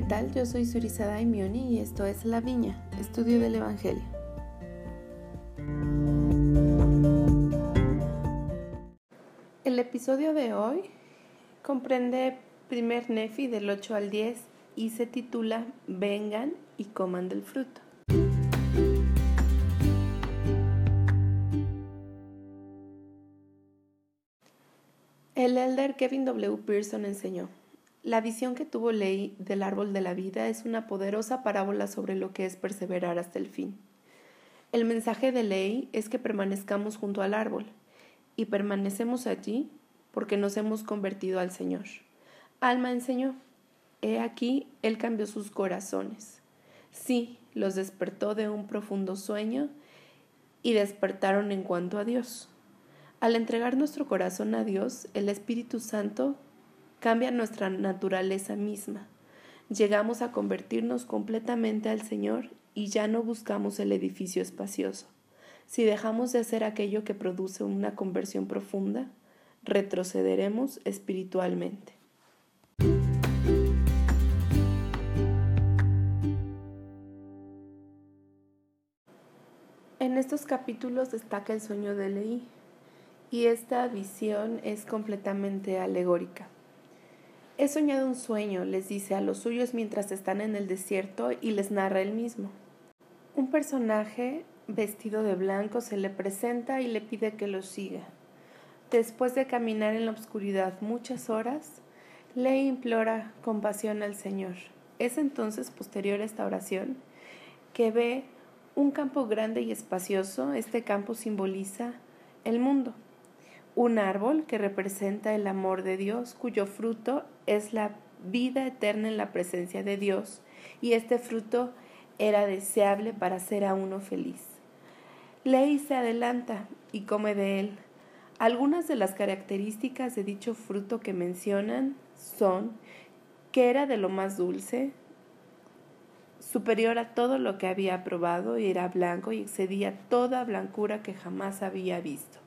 ¿qué tal? Yo soy Surizada Daimioni y esto es La Viña, estudio del Evangelio. El episodio de hoy comprende primer Nefi del 8 al 10 y se titula Vengan y coman del fruto. El elder Kevin W. Pearson enseñó, la visión que tuvo Ley del árbol de la vida es una poderosa parábola sobre lo que es perseverar hasta el fin. El mensaje de Ley es que permanezcamos junto al árbol, y permanecemos allí porque nos hemos convertido al Señor. Alma enseñó, he aquí, Él cambió sus corazones. Sí, los despertó de un profundo sueño y despertaron en cuanto a Dios. Al entregar nuestro corazón a Dios, el Espíritu Santo cambia nuestra naturaleza misma. Llegamos a convertirnos completamente al Señor y ya no buscamos el edificio espacioso. Si dejamos de hacer aquello que produce una conversión profunda, retrocederemos espiritualmente. En estos capítulos destaca el sueño de Leí y esta visión es completamente alegórica. He soñado un sueño, les dice a los suyos mientras están en el desierto y les narra él mismo. Un personaje vestido de blanco se le presenta y le pide que lo siga. Después de caminar en la oscuridad muchas horas, le implora compasión al Señor. Es entonces, posterior a esta oración, que ve un campo grande y espacioso. Este campo simboliza el mundo un árbol que representa el amor de Dios, cuyo fruto es la vida eterna en la presencia de Dios, y este fruto era deseable para hacer a uno feliz. Ley se adelanta y come de él. Algunas de las características de dicho fruto que mencionan son que era de lo más dulce, superior a todo lo que había probado y era blanco y excedía toda blancura que jamás había visto.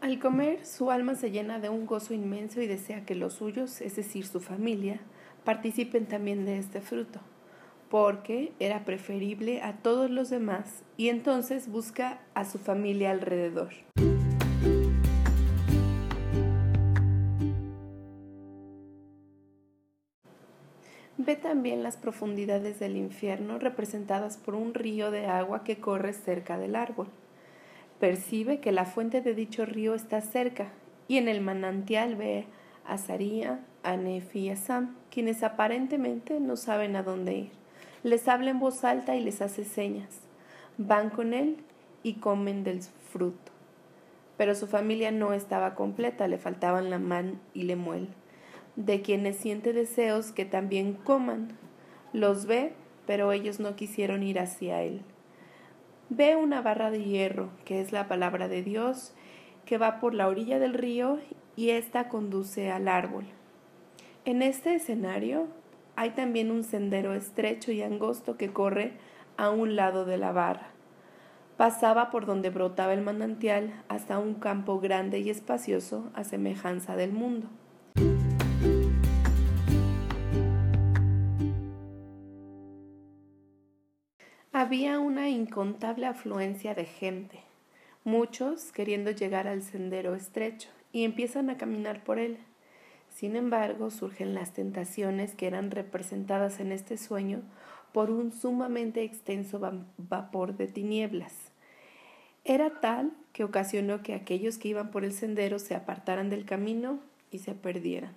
Al comer, su alma se llena de un gozo inmenso y desea que los suyos, es decir, su familia, participen también de este fruto, porque era preferible a todos los demás y entonces busca a su familia alrededor. Ve también las profundidades del infierno representadas por un río de agua que corre cerca del árbol. Percibe que la fuente de dicho río está cerca y en el manantial ve a Saría, a Nefi y a Sam, quienes aparentemente no saben a dónde ir. Les habla en voz alta y les hace señas. Van con él y comen del fruto. Pero su familia no estaba completa, le faltaban la man y Lemuel, de quienes siente deseos que también coman. Los ve, pero ellos no quisieron ir hacia él. Ve una barra de hierro, que es la palabra de Dios, que va por la orilla del río y ésta conduce al árbol. En este escenario hay también un sendero estrecho y angosto que corre a un lado de la barra. Pasaba por donde brotaba el manantial hasta un campo grande y espacioso a semejanza del mundo. Había una incontable afluencia de gente, muchos queriendo llegar al sendero estrecho, y empiezan a caminar por él. Sin embargo, surgen las tentaciones que eran representadas en este sueño por un sumamente extenso vapor de tinieblas. Era tal que ocasionó que aquellos que iban por el sendero se apartaran del camino y se perdieran.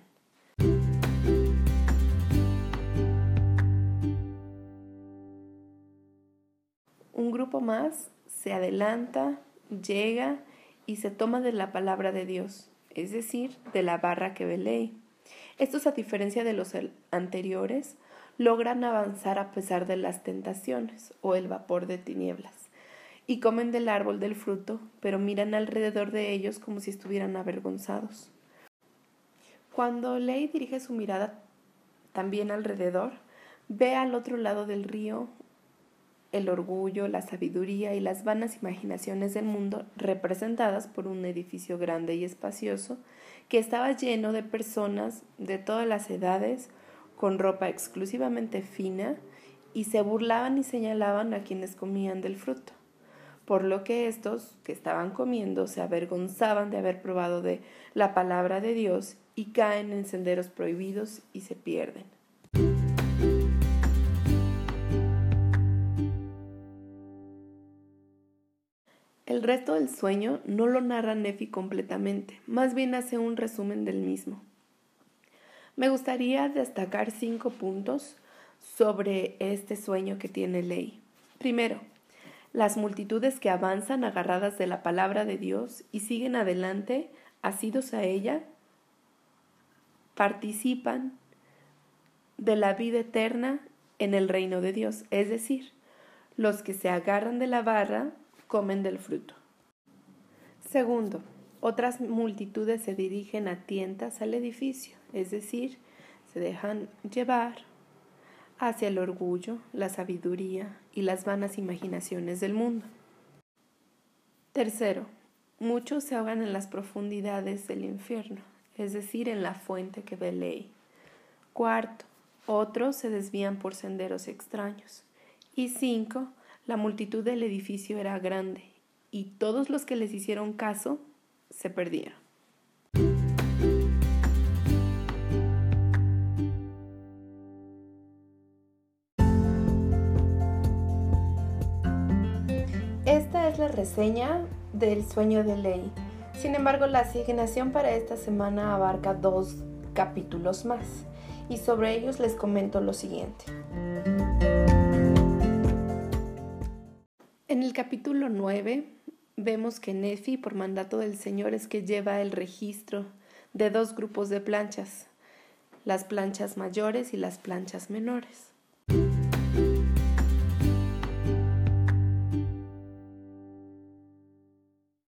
Grupo más se adelanta, llega y se toma de la palabra de Dios, es decir, de la barra que ve ley. Estos, a diferencia de los anteriores, logran avanzar a pesar de las tentaciones o el vapor de tinieblas, y comen del árbol del fruto, pero miran alrededor de ellos como si estuvieran avergonzados. Cuando Ley dirige su mirada también alrededor, ve al otro lado del río el orgullo, la sabiduría y las vanas imaginaciones del mundo representadas por un edificio grande y espacioso que estaba lleno de personas de todas las edades con ropa exclusivamente fina, y se burlaban y señalaban a quienes comían del fruto, por lo que estos que estaban comiendo se avergonzaban de haber probado de la palabra de Dios y caen en senderos prohibidos y se pierden. El resto del sueño no lo narra Nefi completamente, más bien hace un resumen del mismo. Me gustaría destacar cinco puntos sobre este sueño que tiene ley. Primero, las multitudes que avanzan agarradas de la palabra de Dios y siguen adelante, asidos a ella, participan de la vida eterna en el reino de Dios, es decir, los que se agarran de la barra comen del fruto. Segundo, otras multitudes se dirigen a tientas al edificio, es decir, se dejan llevar hacia el orgullo, la sabiduría y las vanas imaginaciones del mundo. Tercero, muchos se ahogan en las profundidades del infierno, es decir, en la fuente que ve ley. Cuarto, otros se desvían por senderos extraños. Y cinco, la multitud del edificio era grande, y todos los que les hicieron caso se perdieron. la reseña del sueño de ley. Sin embargo, la asignación para esta semana abarca dos capítulos más y sobre ellos les comento lo siguiente. En el capítulo 9 vemos que Nefi, por mandato del Señor, es que lleva el registro de dos grupos de planchas, las planchas mayores y las planchas menores.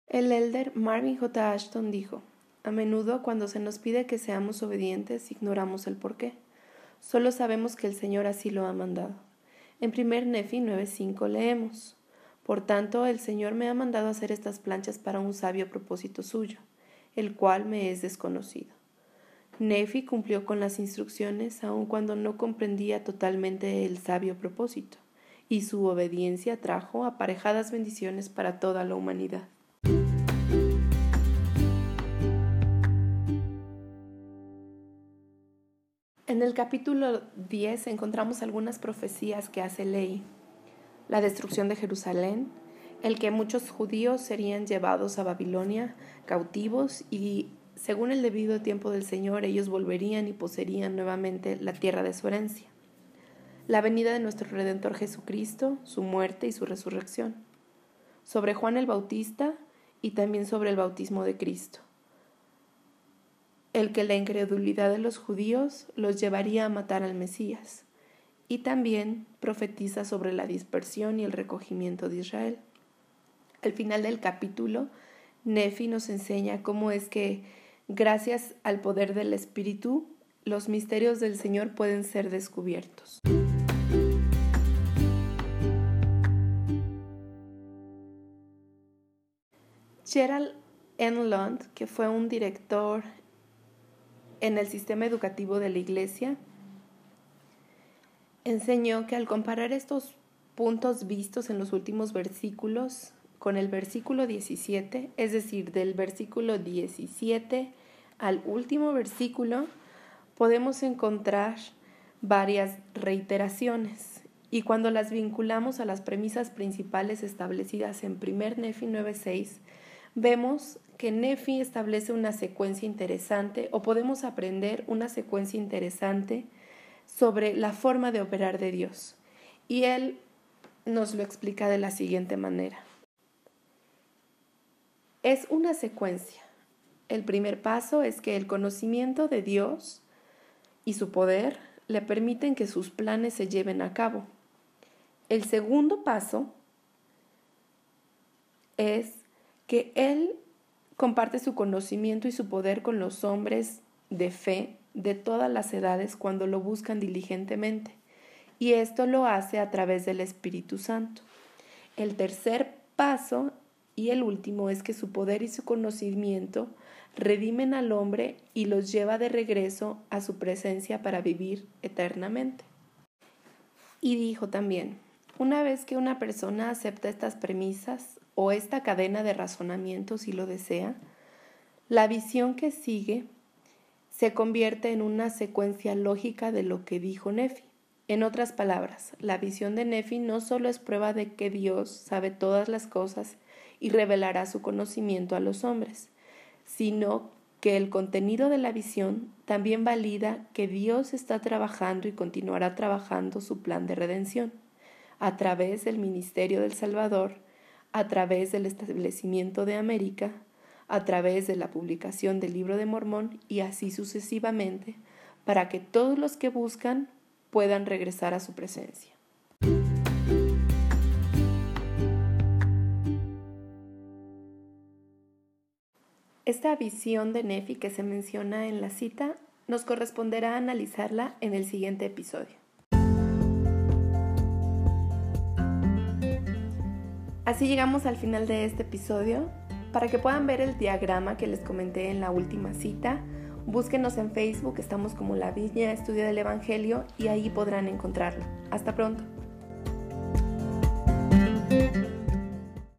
El elder Marvin J. Ashton dijo, a menudo cuando se nos pide que seamos obedientes ignoramos el por qué. Solo sabemos que el Señor así lo ha mandado. En 1 Nefi 9.5 leemos, Por tanto el Señor me ha mandado hacer estas planchas para un sabio propósito suyo, el cual me es desconocido. Nefi cumplió con las instrucciones aun cuando no comprendía totalmente el sabio propósito, y su obediencia trajo aparejadas bendiciones para toda la humanidad. En el capítulo 10 encontramos algunas profecías que hace ley. La destrucción de Jerusalén, el que muchos judíos serían llevados a Babilonia cautivos y según el debido tiempo del Señor ellos volverían y poseerían nuevamente la tierra de su herencia. La venida de nuestro Redentor Jesucristo, su muerte y su resurrección. Sobre Juan el Bautista y también sobre el bautismo de Cristo el que la incredulidad de los judíos los llevaría a matar al Mesías, y también profetiza sobre la dispersión y el recogimiento de Israel. Al final del capítulo, Nefi nos enseña cómo es que, gracias al poder del Espíritu, los misterios del Señor pueden ser descubiertos. Gerald Enlund, que fue un director en el sistema educativo de la Iglesia, enseñó que al comparar estos puntos vistos en los últimos versículos con el versículo 17, es decir, del versículo 17 al último versículo, podemos encontrar varias reiteraciones. Y cuando las vinculamos a las premisas principales establecidas en 1 Nefi 9.6, vemos que Nefi establece una secuencia interesante o podemos aprender una secuencia interesante sobre la forma de operar de Dios. Y él nos lo explica de la siguiente manera. Es una secuencia. El primer paso es que el conocimiento de Dios y su poder le permiten que sus planes se lleven a cabo. El segundo paso es que Él comparte su conocimiento y su poder con los hombres de fe de todas las edades cuando lo buscan diligentemente, y esto lo hace a través del Espíritu Santo. El tercer paso y el último es que su poder y su conocimiento redimen al hombre y los lleva de regreso a su presencia para vivir eternamente. Y dijo también, una vez que una persona acepta estas premisas o esta cadena de razonamiento si lo desea, la visión que sigue se convierte en una secuencia lógica de lo que dijo Nefi. En otras palabras, la visión de Nefi no solo es prueba de que Dios sabe todas las cosas y revelará su conocimiento a los hombres, sino que el contenido de la visión también valida que Dios está trabajando y continuará trabajando su plan de redención a través del ministerio del Salvador, a través del establecimiento de América, a través de la publicación del libro de Mormón y así sucesivamente, para que todos los que buscan puedan regresar a su presencia. Esta visión de Nefi que se menciona en la cita nos corresponderá analizarla en el siguiente episodio. Así llegamos al final de este episodio. Para que puedan ver el diagrama que les comenté en la última cita, búsquenos en Facebook, estamos como La Viña Estudio del Evangelio y ahí podrán encontrarlo. Hasta pronto.